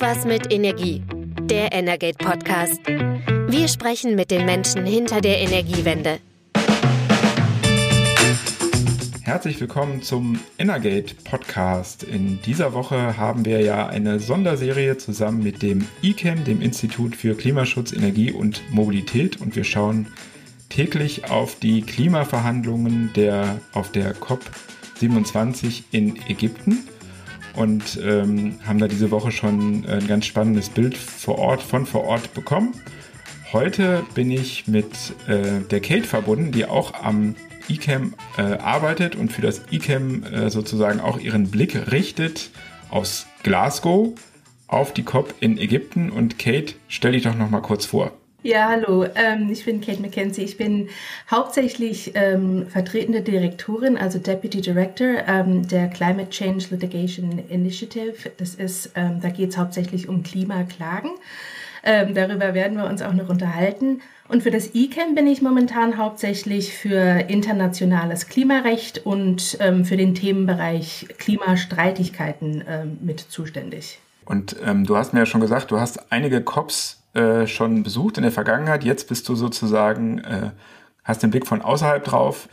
Irgendwas mit Energie. Der Energate Podcast. Wir sprechen mit den Menschen hinter der Energiewende. Herzlich willkommen zum Energate Podcast. In dieser Woche haben wir ja eine Sonderserie zusammen mit dem ICAM, dem Institut für Klimaschutz, Energie und Mobilität. Und wir schauen täglich auf die Klimaverhandlungen der, auf der COP27 in Ägypten und ähm, haben da diese Woche schon ein ganz spannendes Bild vor Ort, von vor Ort bekommen. Heute bin ich mit äh, der Kate verbunden, die auch am ICAM äh, arbeitet und für das ICAM äh, sozusagen auch ihren Blick richtet aus Glasgow auf die COP in Ägypten. Und Kate, stell dich doch noch mal kurz vor. Ja, hallo, ähm, ich bin Kate McKenzie. Ich bin hauptsächlich ähm, vertretende Direktorin, also Deputy Director ähm, der Climate Change Litigation Initiative. Das ist, ähm, da geht es hauptsächlich um Klimaklagen. Ähm, darüber werden wir uns auch noch unterhalten. Und für das ICAM bin ich momentan hauptsächlich für internationales Klimarecht und ähm, für den Themenbereich Klimastreitigkeiten mit zuständig. Und du hast mir ja schon gesagt, du hast einige COPs äh, schon besucht in der Vergangenheit. Jetzt bist du sozusagen, äh, hast den Blick von außerhalb drauf.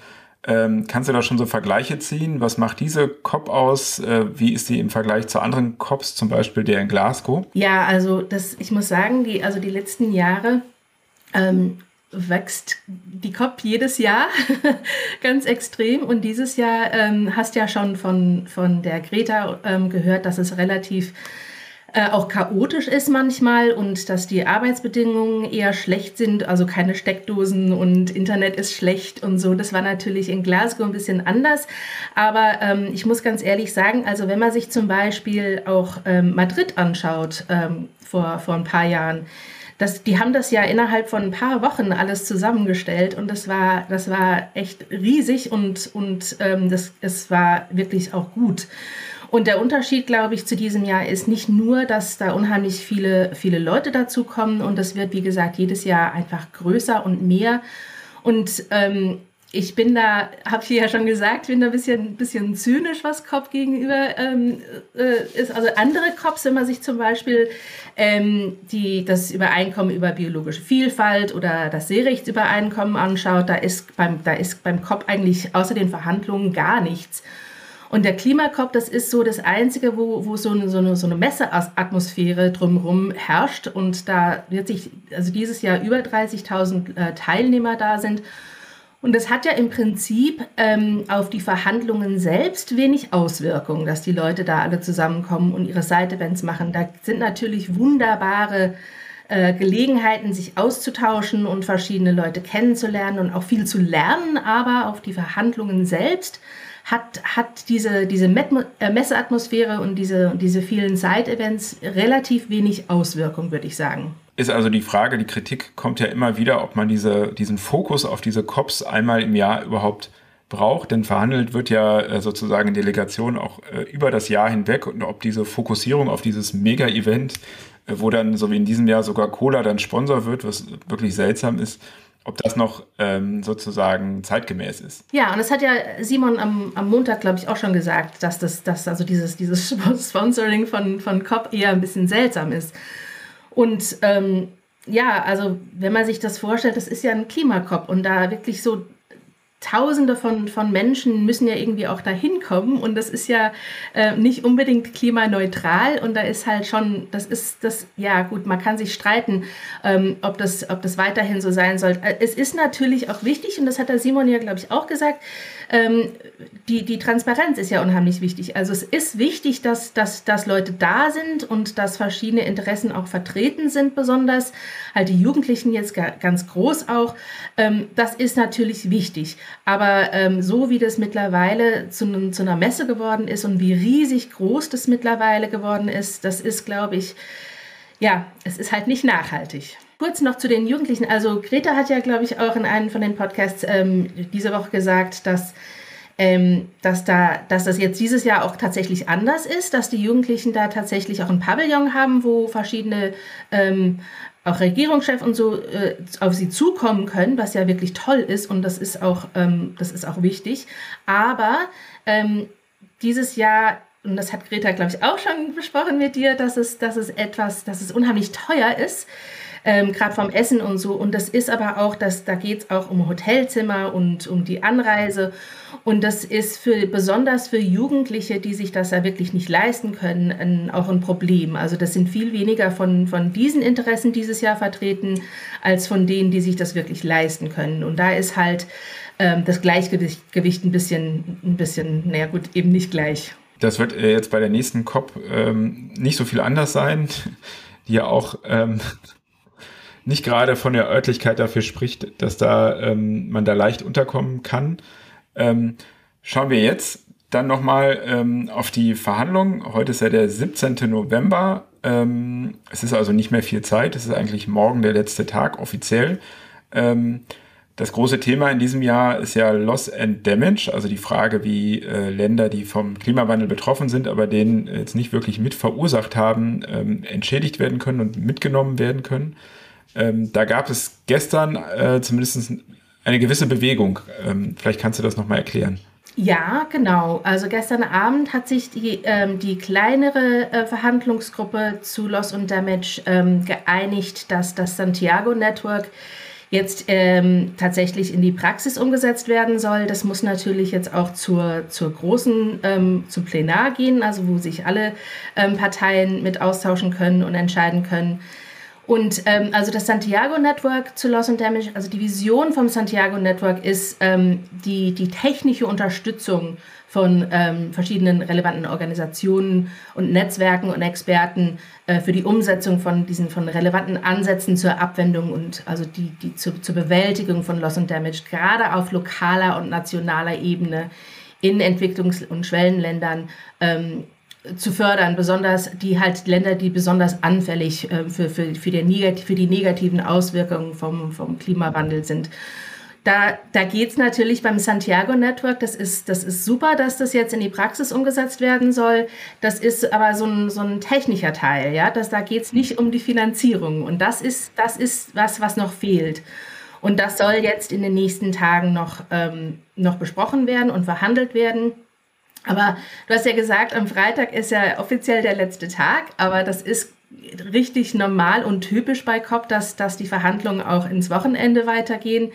Ähm, kannst du da schon so Vergleiche ziehen? Was macht diese COP aus? Äh, wie ist sie im Vergleich zu anderen COPs, zum Beispiel der in Glasgow? Ja, also das, ich muss sagen, die, also die letzten Jahre ähm, wächst die COP jedes Jahr ganz extrem. Und dieses Jahr ähm, hast ja schon von, von der Greta ähm, gehört, dass es relativ äh, auch chaotisch ist manchmal und dass die Arbeitsbedingungen eher schlecht sind, also keine Steckdosen und Internet ist schlecht und so. Das war natürlich in Glasgow ein bisschen anders. Aber ähm, ich muss ganz ehrlich sagen, also wenn man sich zum Beispiel auch ähm, Madrid anschaut ähm, vor, vor ein paar Jahren, das, die haben das ja innerhalb von ein paar Wochen alles zusammengestellt und das war, das war echt riesig und, und ähm, das, es war wirklich auch gut. Und der Unterschied, glaube ich, zu diesem Jahr ist nicht nur, dass da unheimlich viele, viele Leute dazukommen und das wird, wie gesagt, jedes Jahr einfach größer und mehr. Und ähm, ich bin da, habe ich ja schon gesagt, bin da ein bisschen, bisschen zynisch, was COP gegenüber ähm, äh, ist. Also andere COPs, wenn man sich zum Beispiel ähm, die, das Übereinkommen über biologische Vielfalt oder das Seerechtsübereinkommen anschaut, da ist beim, da ist beim COP eigentlich außer den Verhandlungen gar nichts. Und der Klimakop, das ist so das Einzige, wo, wo so, eine, so, eine, so eine Messeatmosphäre drumherum herrscht. Und da wird sich, also dieses Jahr über 30.000 äh, Teilnehmer da sind. Und das hat ja im Prinzip ähm, auf die Verhandlungen selbst wenig Auswirkungen, dass die Leute da alle zusammenkommen und ihre Side-Events machen. Da sind natürlich wunderbare äh, Gelegenheiten, sich auszutauschen und verschiedene Leute kennenzulernen und auch viel zu lernen. Aber auf die Verhandlungen selbst hat, hat diese, diese äh, Messeatmosphäre und diese, diese vielen Side-Events relativ wenig Auswirkung, würde ich sagen. Ist also die Frage, die Kritik kommt ja immer wieder, ob man diese, diesen Fokus auf diese COPs einmal im Jahr überhaupt braucht, denn verhandelt wird ja äh, sozusagen in Delegation auch äh, über das Jahr hinweg und ob diese Fokussierung auf dieses Mega-Event, wo dann so wie in diesem Jahr sogar Cola dann Sponsor wird, was wirklich seltsam ist, ob das noch ähm, sozusagen zeitgemäß ist. Ja, und das hat ja Simon am, am Montag, glaube ich, auch schon gesagt, dass das, dass also dieses, dieses Sponsoring von, von COP eher ein bisschen seltsam ist. Und ähm, ja, also wenn man sich das vorstellt, das ist ja ein Klimakop und da wirklich so Tausende von, von Menschen müssen ja irgendwie auch dahin kommen und das ist ja äh, nicht unbedingt klimaneutral und da ist halt schon, das ist das, ja gut, man kann sich streiten, ähm, ob, das, ob das weiterhin so sein soll. Äh, es ist natürlich auch wichtig und das hat der Simon ja, glaube ich, auch gesagt, ähm, die, die Transparenz ist ja unheimlich wichtig. Also es ist wichtig, dass, dass, dass Leute da sind und dass verschiedene Interessen auch vertreten sind, besonders halt die Jugendlichen jetzt ganz groß auch. Ähm, das ist natürlich wichtig. Aber ähm, so wie das mittlerweile zu, zu einer Messe geworden ist und wie riesig groß das mittlerweile geworden ist, das ist, glaube ich, ja, es ist halt nicht nachhaltig. Kurz noch zu den Jugendlichen. Also Greta hat ja, glaube ich, auch in einem von den Podcasts ähm, diese Woche gesagt, dass, ähm, dass, da, dass das jetzt dieses Jahr auch tatsächlich anders ist, dass die Jugendlichen da tatsächlich auch ein Pavillon haben, wo verschiedene ähm, auch Regierungschef und so äh, auf sie zukommen können, was ja wirklich toll ist und das ist auch, ähm, das ist auch wichtig. Aber ähm, dieses Jahr und das hat Greta, glaube ich, auch schon besprochen mit dir, dass es, dass es etwas, dass es unheimlich teuer ist ähm, gerade vom Essen und so. Und das ist aber auch, dass, da geht es auch um Hotelzimmer und um die Anreise. Und das ist für, besonders für Jugendliche, die sich das ja wirklich nicht leisten können, ein, auch ein Problem. Also das sind viel weniger von, von diesen Interessen dieses Jahr vertreten, als von denen, die sich das wirklich leisten können. Und da ist halt ähm, das Gleichgewicht Gewicht ein bisschen, ein bisschen, naja gut, eben nicht gleich. Das wird äh, jetzt bei der nächsten COP ähm, nicht so viel anders sein, die ja auch ähm, nicht gerade von der Örtlichkeit dafür spricht, dass da ähm, man da leicht unterkommen kann. Ähm, schauen wir jetzt dann nochmal ähm, auf die Verhandlungen. Heute ist ja der 17. November. Ähm, es ist also nicht mehr viel Zeit. Es ist eigentlich morgen der letzte Tag offiziell. Ähm, das große Thema in diesem Jahr ist ja Loss and Damage, also die Frage, wie äh, Länder, die vom Klimawandel betroffen sind, aber den jetzt nicht wirklich mit verursacht haben, ähm, entschädigt werden können und mitgenommen werden können. Ähm, da gab es gestern äh, zumindest eine gewisse Bewegung. Ähm, vielleicht kannst du das nochmal erklären. Ja, genau. Also gestern Abend hat sich die, ähm, die kleinere äh, Verhandlungsgruppe zu Loss und Damage ähm, geeinigt, dass das Santiago Network jetzt ähm, tatsächlich in die Praxis umgesetzt werden soll. Das muss natürlich jetzt auch zur, zur großen, ähm, zum Plenar gehen, also wo sich alle ähm, Parteien mit austauschen können und entscheiden können. Und ähm, also das Santiago Network zu Loss and Damage, also die Vision vom Santiago Network ist ähm, die, die technische Unterstützung von ähm, verschiedenen relevanten Organisationen und Netzwerken und Experten äh, für die Umsetzung von diesen von relevanten Ansätzen zur Abwendung und also die, die zu, zur Bewältigung von Loss and Damage, gerade auf lokaler und nationaler Ebene in Entwicklungs- und Schwellenländern ähm, zu fördern, besonders die halt Länder, die besonders anfällig äh, für, für, für, die für die negativen Auswirkungen vom, vom Klimawandel sind. Da, da geht es natürlich beim Santiago Network, das ist, das ist super, dass das jetzt in die Praxis umgesetzt werden soll. Das ist aber so ein, so ein technischer Teil, ja. Das, da geht es nicht um die Finanzierung. Und das ist, das ist was, was noch fehlt. Und das soll jetzt in den nächsten Tagen noch, ähm, noch besprochen werden und verhandelt werden. Aber du hast ja gesagt, am Freitag ist ja offiziell der letzte Tag, aber das ist richtig normal und typisch bei COP, dass, dass die Verhandlungen auch ins Wochenende weitergehen.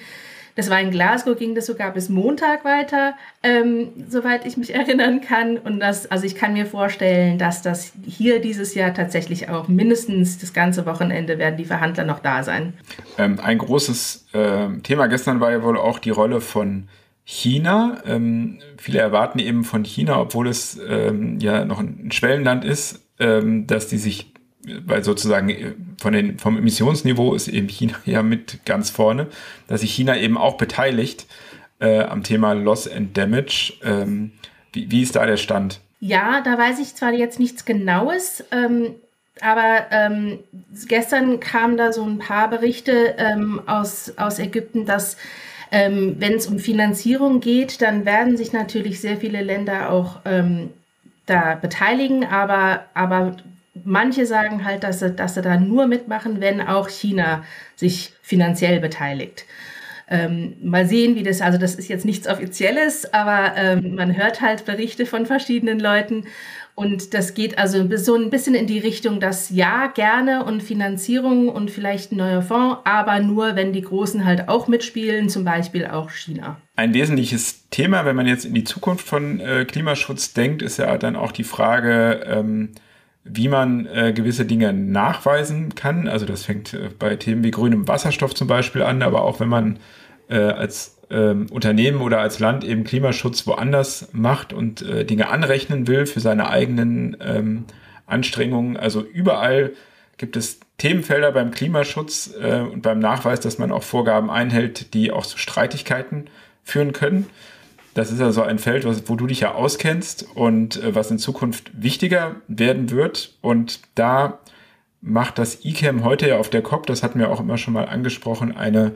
Das war in Glasgow, ging das sogar bis Montag weiter, ähm, soweit ich mich erinnern kann. Und das, also ich kann mir vorstellen, dass das hier dieses Jahr tatsächlich auch mindestens das ganze Wochenende werden die Verhandler noch da sein. Ähm, ein großes äh, Thema gestern war ja wohl auch die Rolle von China. Ähm, viele erwarten eben von China, obwohl es ähm, ja noch ein Schwellenland ist, ähm, dass die sich, weil sozusagen äh, von den, vom Emissionsniveau ist eben China ja mit ganz vorne, dass sich China eben auch beteiligt äh, am Thema Loss and Damage. Ähm, wie, wie ist da der Stand? Ja, da weiß ich zwar jetzt nichts Genaues, ähm, aber ähm, gestern kamen da so ein paar Berichte ähm, aus, aus Ägypten, dass ähm, Wenn es um Finanzierung geht, dann werden sich natürlich sehr viele Länder auch ähm, da beteiligen, aber, aber manche sagen halt, dass sie, dass sie da nur mitmachen, wenn auch China sich finanziell beteiligt. Ähm, mal sehen, wie das, also das ist jetzt nichts Offizielles, aber ähm, man hört halt Berichte von verschiedenen Leuten und das geht also so ein bisschen in die Richtung, dass ja, gerne und Finanzierung und vielleicht ein neuer Fonds, aber nur, wenn die Großen halt auch mitspielen, zum Beispiel auch China. Ein wesentliches Thema, wenn man jetzt in die Zukunft von äh, Klimaschutz denkt, ist ja dann auch die Frage, ähm, wie man äh, gewisse Dinge nachweisen kann. Also das fängt äh, bei Themen wie grünem Wasserstoff zum Beispiel an, aber auch wenn man äh, als ähm, Unternehmen oder als Land eben Klimaschutz woanders macht und äh, Dinge anrechnen will für seine eigenen ähm, Anstrengungen. Also überall gibt es Themenfelder beim Klimaschutz äh, und beim Nachweis, dass man auch Vorgaben einhält, die auch zu Streitigkeiten führen können. Das ist also ein Feld, was, wo du dich ja auskennst und äh, was in Zukunft wichtiger werden wird. Und da macht das ICAM heute ja auf der COP, das hatten wir auch immer schon mal angesprochen, eine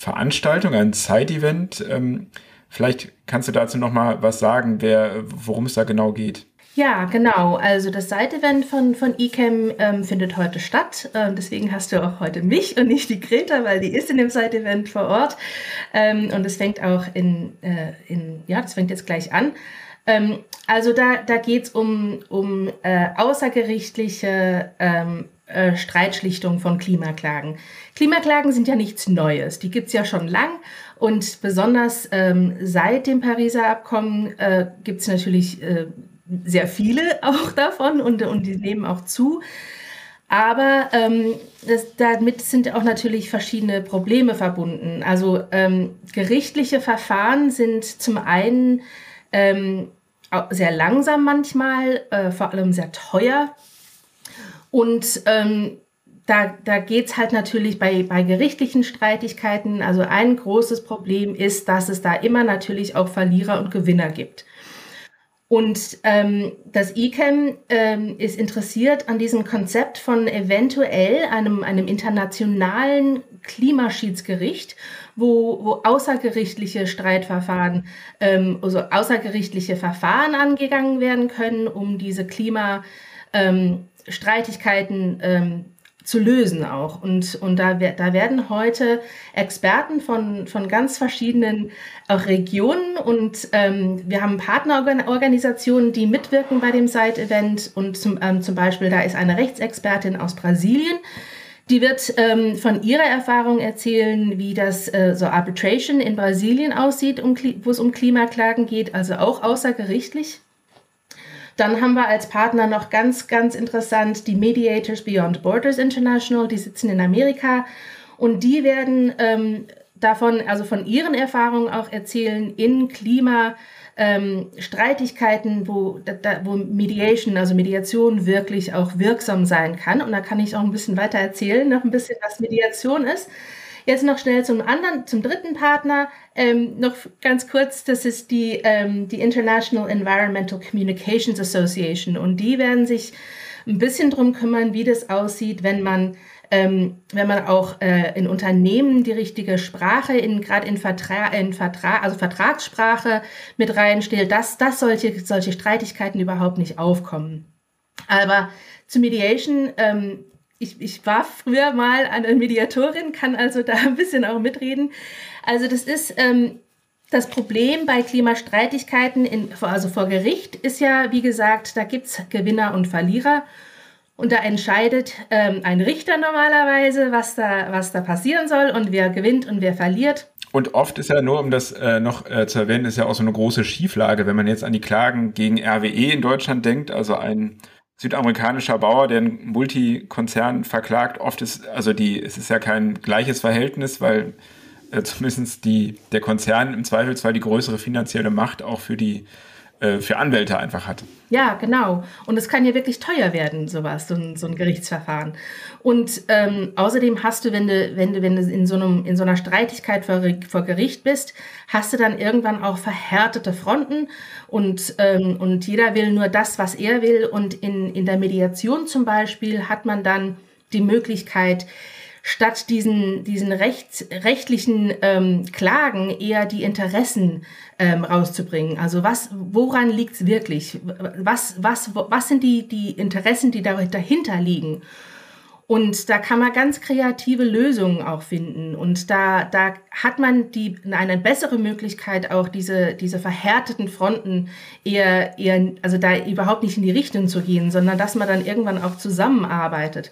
Veranstaltung, ein Side-Event. Ähm, vielleicht kannst du dazu noch mal was sagen, worum es da genau geht. Ja, genau. Also das Side-Event von, von eCam ähm, findet heute statt. Ähm, deswegen hast du auch heute mich und nicht die Greta, weil die ist in dem Side-Event vor Ort. Ähm, und es fängt auch in, äh, in, ja, das fängt jetzt gleich an. Ähm, also da, da geht es um, um äh, außergerichtliche ähm, äh, Streitschlichtung von Klimaklagen. Klimaklagen sind ja nichts Neues, die gibt es ja schon lang und besonders ähm, seit dem Pariser Abkommen äh, gibt es natürlich äh, sehr viele auch davon und, und die nehmen auch zu. Aber ähm, das, damit sind auch natürlich verschiedene Probleme verbunden. Also ähm, gerichtliche Verfahren sind zum einen ähm, sehr langsam manchmal, äh, vor allem sehr teuer. Und ähm, da, da geht es halt natürlich bei, bei gerichtlichen Streitigkeiten. Also ein großes Problem ist, dass es da immer natürlich auch Verlierer und Gewinner gibt. Und ähm, das ICAM ähm, ist interessiert an diesem Konzept von eventuell einem, einem internationalen Klimaschiedsgericht, wo, wo außergerichtliche Streitverfahren, ähm, also außergerichtliche Verfahren angegangen werden können, um diese Klimastreitigkeiten ähm, zu lösen auch. Und, und da, da werden heute Experten von, von ganz verschiedenen auch Regionen und ähm, wir haben Partnerorganisationen, die mitwirken bei dem Side-Event und zum, ähm, zum Beispiel da ist eine Rechtsexpertin aus Brasilien, die wird ähm, von ihrer Erfahrung erzählen, wie das äh, so Arbitration in Brasilien aussieht, um, wo es um Klimaklagen geht, also auch außergerichtlich. Dann haben wir als Partner noch ganz, ganz interessant die Mediators Beyond Borders International, die sitzen in Amerika und die werden ähm, davon, also von ihren Erfahrungen auch erzählen in Klima. Ähm, Streitigkeiten, wo, da, wo Mediation, also Mediation wirklich auch wirksam sein kann. Und da kann ich auch ein bisschen weiter erzählen, noch ein bisschen, was Mediation ist. Jetzt noch schnell zum anderen, zum dritten Partner. Ähm, noch ganz kurz, das ist die, ähm, die International Environmental Communications Association. Und die werden sich ein bisschen drum kümmern, wie das aussieht, wenn man ähm, wenn man auch äh, in Unternehmen die richtige Sprache in gerade in Vertrag, in Vertrag, also Vertragssprache mit reinstellt, dass, dass solche, solche Streitigkeiten überhaupt nicht aufkommen. Aber zu Mediation, ähm, ich, ich war früher mal eine Mediatorin, kann also da ein bisschen auch mitreden. Also das ist ähm, das Problem bei Klimastreitigkeiten, in, also vor Gericht, ist ja, wie gesagt, da gibt es Gewinner und Verlierer. Und da entscheidet ähm, ein Richter normalerweise, was da, was da passieren soll und wer gewinnt und wer verliert. Und oft ist ja nur, um das äh, noch äh, zu erwähnen, ist ja auch so eine große Schieflage, wenn man jetzt an die Klagen gegen RWE in Deutschland denkt, also ein südamerikanischer Bauer, der einen Multikonzern verklagt, oft ist, also die, es ist ja kein gleiches Verhältnis, weil äh, zumindest die, der Konzern im Zweifelsfall die größere finanzielle Macht auch für die für Anwälte einfach hat. Ja, genau. Und es kann ja wirklich teuer werden, sowas, so ein, so ein Gerichtsverfahren. Und ähm, außerdem hast du, wenn du, wenn du, wenn du in so, einem, in so einer Streitigkeit vor, vor Gericht bist, hast du dann irgendwann auch verhärtete Fronten und, ähm, und jeder will nur das, was er will. Und in, in der Mediation zum Beispiel hat man dann die Möglichkeit, statt diesen, diesen rechts, rechtlichen ähm, Klagen eher die Interessen ähm, rauszubringen. Also was, woran liegt es wirklich? Was, was, was sind die, die Interessen, die dahinter liegen? Und da kann man ganz kreative Lösungen auch finden. Und da, da hat man die, eine bessere Möglichkeit, auch diese, diese verhärteten Fronten eher, eher, also da überhaupt nicht in die Richtung zu gehen, sondern dass man dann irgendwann auch zusammenarbeitet.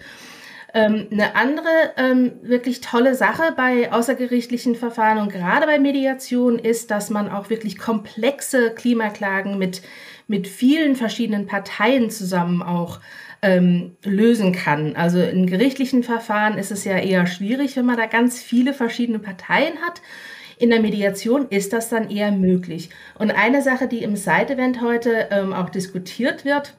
Ähm, eine andere ähm, wirklich tolle Sache bei außergerichtlichen Verfahren und gerade bei Mediation ist, dass man auch wirklich komplexe Klimaklagen mit, mit vielen verschiedenen Parteien zusammen auch ähm, lösen kann. Also in gerichtlichen Verfahren ist es ja eher schwierig, wenn man da ganz viele verschiedene Parteien hat. In der Mediation ist das dann eher möglich. Und eine Sache, die im Side-Event heute ähm, auch diskutiert wird,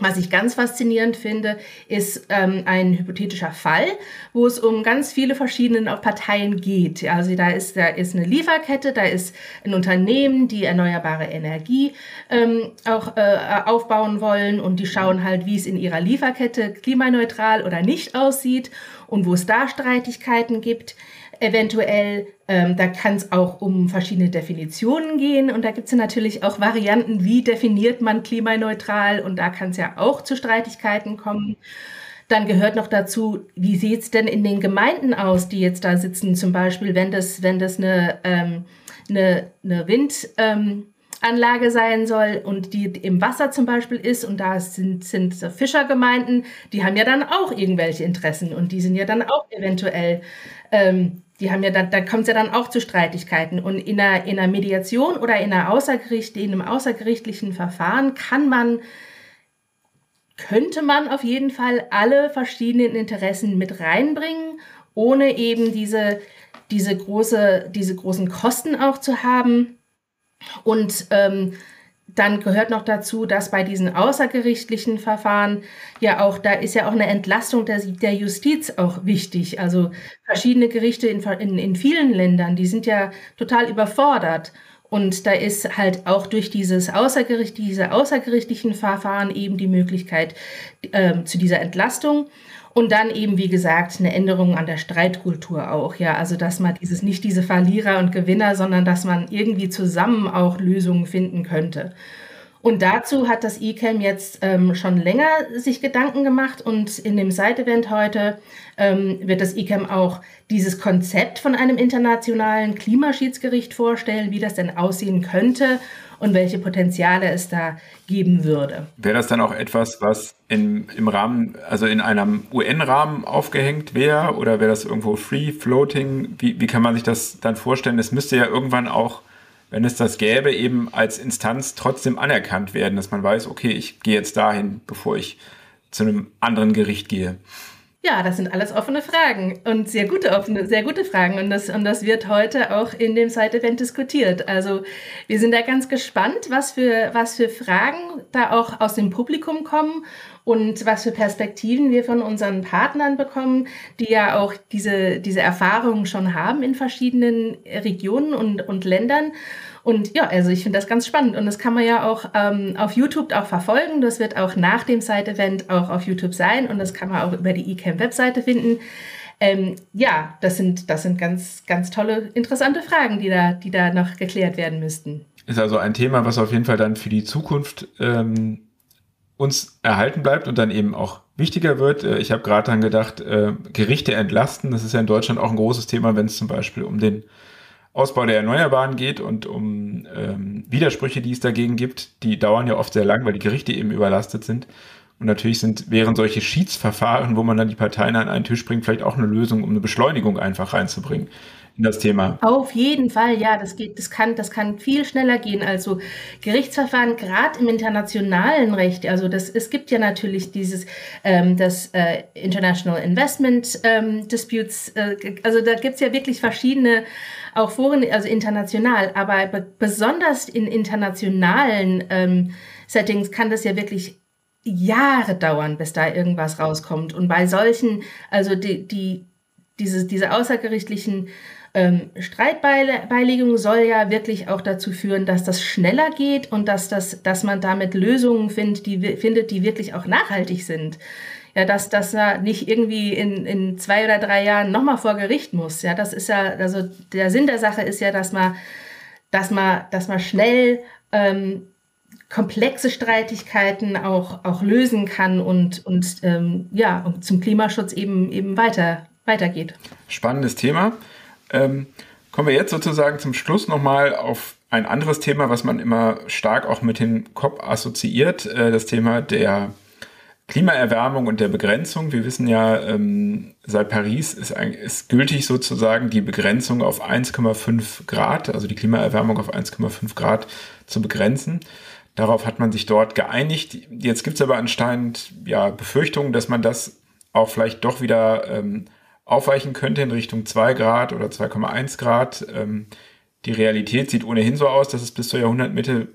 was ich ganz faszinierend finde, ist ähm, ein hypothetischer Fall, wo es um ganz viele verschiedene Parteien geht. Also da ist, da ist eine Lieferkette, da ist ein Unternehmen, die erneuerbare Energie ähm, auch äh, aufbauen wollen und die schauen halt, wie es in ihrer Lieferkette klimaneutral oder nicht aussieht und wo es da Streitigkeiten gibt eventuell. Ähm, da kann es auch um verschiedene Definitionen gehen und da gibt es natürlich auch Varianten, wie definiert man klimaneutral und da kann es ja auch zu Streitigkeiten kommen. Dann gehört noch dazu, wie sieht es denn in den Gemeinden aus, die jetzt da sitzen, zum Beispiel, wenn das, wenn das eine, ähm, eine, eine Wind, ähm, Anlage sein soll und die im Wasser zum Beispiel ist und da sind, sind Fischergemeinden, die haben ja dann auch irgendwelche Interessen und die sind ja dann auch eventuell, ähm, die haben ja dann, da kommt es ja dann auch zu Streitigkeiten und in einer, in einer Mediation oder in, einer Außergericht, in einem außergerichtlichen Verfahren kann man könnte man auf jeden Fall alle verschiedenen Interessen mit reinbringen, ohne eben diese, diese, große, diese großen Kosten auch zu haben. Und ähm, dann gehört noch dazu, dass bei diesen außergerichtlichen Verfahren ja auch, da ist ja auch eine Entlastung der, der Justiz auch wichtig. Also verschiedene Gerichte in, in, in vielen Ländern, die sind ja total überfordert. Und da ist halt auch durch dieses Außergericht, diese außergerichtlichen Verfahren eben die Möglichkeit ähm, zu dieser Entlastung. Und dann eben, wie gesagt, eine Änderung an der Streitkultur auch, ja. Also, dass man dieses, nicht diese Verlierer und Gewinner, sondern dass man irgendwie zusammen auch Lösungen finden könnte. Und dazu hat das eCam jetzt ähm, schon länger sich Gedanken gemacht und in dem Side-Event heute ähm, wird das eCam auch dieses Konzept von einem internationalen Klimaschiedsgericht vorstellen, wie das denn aussehen könnte und welche Potenziale es da geben würde. Wäre das dann auch etwas, was in, im Rahmen, also in einem UN-Rahmen aufgehängt wäre oder wäre das irgendwo free floating? Wie, wie kann man sich das dann vorstellen? Es müsste ja irgendwann auch wenn es das gäbe, eben als Instanz trotzdem anerkannt werden, dass man weiß, okay, ich gehe jetzt dahin, bevor ich zu einem anderen Gericht gehe. Ja, das sind alles offene Fragen und sehr gute offene, sehr gute Fragen und das, und das wird heute auch in dem Side-Event diskutiert. Also wir sind da ganz gespannt, was für, was für Fragen da auch aus dem Publikum kommen und was für Perspektiven wir von unseren Partnern bekommen, die ja auch diese, diese Erfahrungen schon haben in verschiedenen Regionen und, und Ländern. Und ja, also ich finde das ganz spannend und das kann man ja auch ähm, auf YouTube auch verfolgen. Das wird auch nach dem Side-Event auch auf YouTube sein und das kann man auch über die eCamp-Webseite finden. Ähm, ja, das sind, das sind ganz, ganz tolle, interessante Fragen, die da, die da noch geklärt werden müssten. Ist also ein Thema, was auf jeden Fall dann für die Zukunft ähm, uns erhalten bleibt und dann eben auch wichtiger wird. Äh, ich habe gerade dann gedacht, äh, Gerichte entlasten, das ist ja in Deutschland auch ein großes Thema, wenn es zum Beispiel um den Ausbau der Erneuerbaren geht und um ähm, Widersprüche, die es dagegen gibt. Die dauern ja oft sehr lang, weil die Gerichte eben überlastet sind. Und natürlich sind, wären solche Schiedsverfahren, wo man dann die Parteien an einen Tisch bringt, vielleicht auch eine Lösung, um eine Beschleunigung einfach reinzubringen in das Thema. Auf jeden Fall, ja, das geht, das kann, das kann viel schneller gehen. Also Gerichtsverfahren, gerade im internationalen Recht, also das, es gibt ja natürlich dieses, ähm, das äh, International Investment ähm, Disputes, äh, also da gibt es ja wirklich verschiedene, auch Foren, also international, aber besonders in internationalen ähm, Settings kann das ja wirklich Jahre dauern, bis da irgendwas rauskommt. Und bei solchen, also die, die, diese, diese außergerichtlichen ähm, Streitbeilegung soll ja wirklich auch dazu führen, dass das schneller geht und dass, das, dass man damit Lösungen findet, die, findet, die wirklich auch nachhaltig sind. Ja, dass das ja nicht irgendwie in, in zwei oder drei Jahren nochmal vor Gericht muss. Ja, das ist ja, also der Sinn der Sache ist ja, dass man, dass man, dass man schnell ähm, komplexe Streitigkeiten auch, auch lösen kann und, und ähm, ja, und zum Klimaschutz eben, eben weiter, weitergeht. Spannendes Thema. Ähm, kommen wir jetzt sozusagen zum Schluss nochmal auf ein anderes Thema, was man immer stark auch mit dem COP assoziiert, äh, das Thema der Klimaerwärmung und der Begrenzung. Wir wissen ja, ähm, seit Paris ist, ein, ist gültig sozusagen die Begrenzung auf 1,5 Grad, also die Klimaerwärmung auf 1,5 Grad zu begrenzen. Darauf hat man sich dort geeinigt. Jetzt gibt es aber anscheinend ja, Befürchtungen, dass man das auch vielleicht doch wieder ähm, aufweichen könnte in Richtung 2 Grad oder 2,1 Grad. Ähm, die Realität sieht ohnehin so aus, dass es bis zur Jahrhundertmitte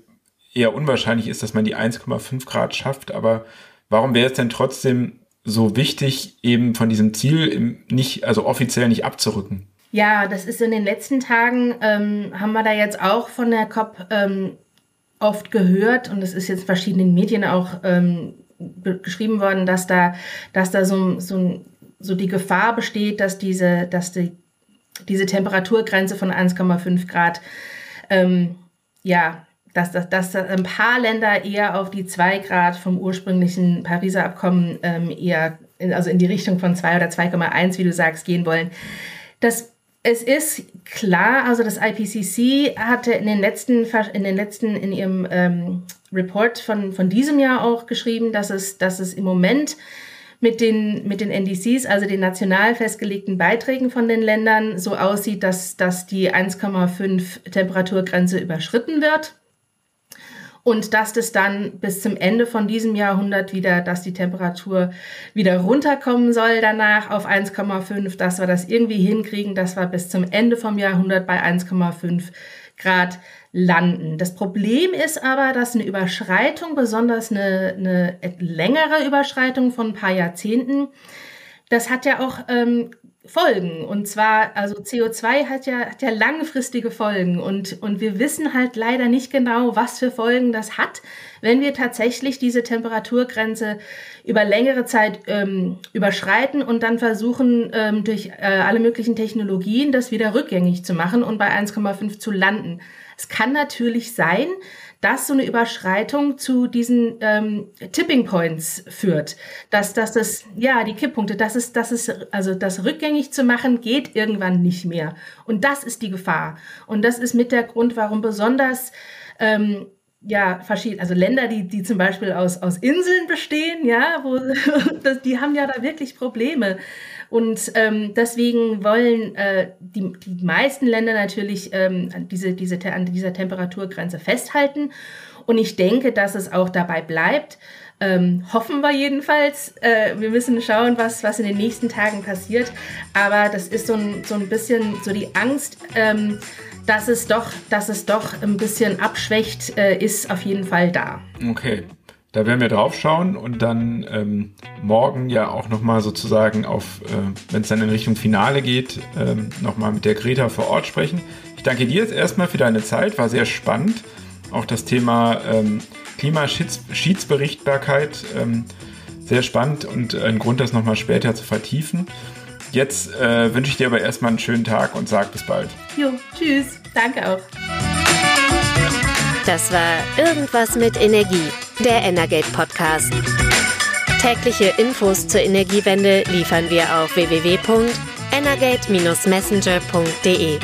eher unwahrscheinlich ist, dass man die 1,5 Grad schafft. Aber warum wäre es denn trotzdem so wichtig, eben von diesem Ziel nicht, also offiziell nicht abzurücken? Ja, das ist in den letzten Tagen, ähm, haben wir da jetzt auch von der COP ähm, oft gehört und es ist jetzt in verschiedenen Medien auch ähm, geschrieben worden, dass da, dass da so, so ein so die Gefahr besteht, dass diese, dass die, diese Temperaturgrenze von 1,5 Grad, ähm, ja, dass, dass, dass ein paar Länder eher auf die 2 Grad vom ursprünglichen Pariser Abkommen ähm, eher, in, also in die Richtung von 2 oder 2,1, wie du sagst, gehen wollen. Das es ist klar, also das IPCC hatte in den letzten, in den letzten, in ihrem ähm, Report von, von diesem Jahr auch geschrieben, dass es, dass es im Moment mit den, mit den NDCs, also den national festgelegten Beiträgen von den Ländern, so aussieht, dass, dass die 1,5 Temperaturgrenze überschritten wird. Und dass das dann bis zum Ende von diesem Jahrhundert wieder, dass die Temperatur wieder runterkommen soll danach auf 1,5, dass wir das irgendwie hinkriegen, dass wir bis zum Ende vom Jahrhundert bei 1,5 Grad landen. Das Problem ist aber, dass eine Überschreitung, besonders eine, eine längere Überschreitung von ein paar Jahrzehnten, das hat ja auch ähm, Folgen. Und zwar, also CO2 hat ja, hat ja langfristige Folgen und, und wir wissen halt leider nicht genau, was für Folgen das hat, wenn wir tatsächlich diese Temperaturgrenze über längere Zeit ähm, überschreiten und dann versuchen, ähm, durch äh, alle möglichen Technologien das wieder rückgängig zu machen und bei 1,5 zu landen. Es kann natürlich sein, dass so eine Überschreitung zu diesen ähm, Tipping Points führt, dass, dass das, ja, die Kipppunkte, das ist, das ist, also das rückgängig zu machen, geht irgendwann nicht mehr. Und das ist die Gefahr. Und das ist mit der Grund, warum besonders ähm, ja, verschiedene, also Länder, die, die zum Beispiel aus, aus Inseln bestehen, ja, wo, das, die haben ja da wirklich Probleme. Und ähm, deswegen wollen äh, die, die meisten Länder natürlich ähm, diese, diese, an dieser Temperaturgrenze festhalten. Und ich denke, dass es auch dabei bleibt. Ähm, hoffen wir jedenfalls. Äh, wir müssen schauen, was, was in den nächsten Tagen passiert. Aber das ist so ein, so ein bisschen so die Angst, ähm, dass, es doch, dass es doch ein bisschen abschwächt, äh, ist auf jeden Fall da. Okay. Da werden wir drauf schauen und dann ähm, morgen ja auch nochmal sozusagen auf, äh, wenn es dann in Richtung Finale geht, ähm, nochmal mit der Greta vor Ort sprechen. Ich danke dir jetzt erstmal für deine Zeit, war sehr spannend. Auch das Thema ähm, Klimaschiedsberichtbarkeit, ähm, sehr spannend und ein Grund, das nochmal später zu vertiefen. Jetzt äh, wünsche ich dir aber erstmal einen schönen Tag und sag bis bald. Jo, tschüss. Danke auch. Das war Irgendwas mit Energie, der Energate Podcast. Tägliche Infos zur Energiewende liefern wir auf www.energate-messenger.de.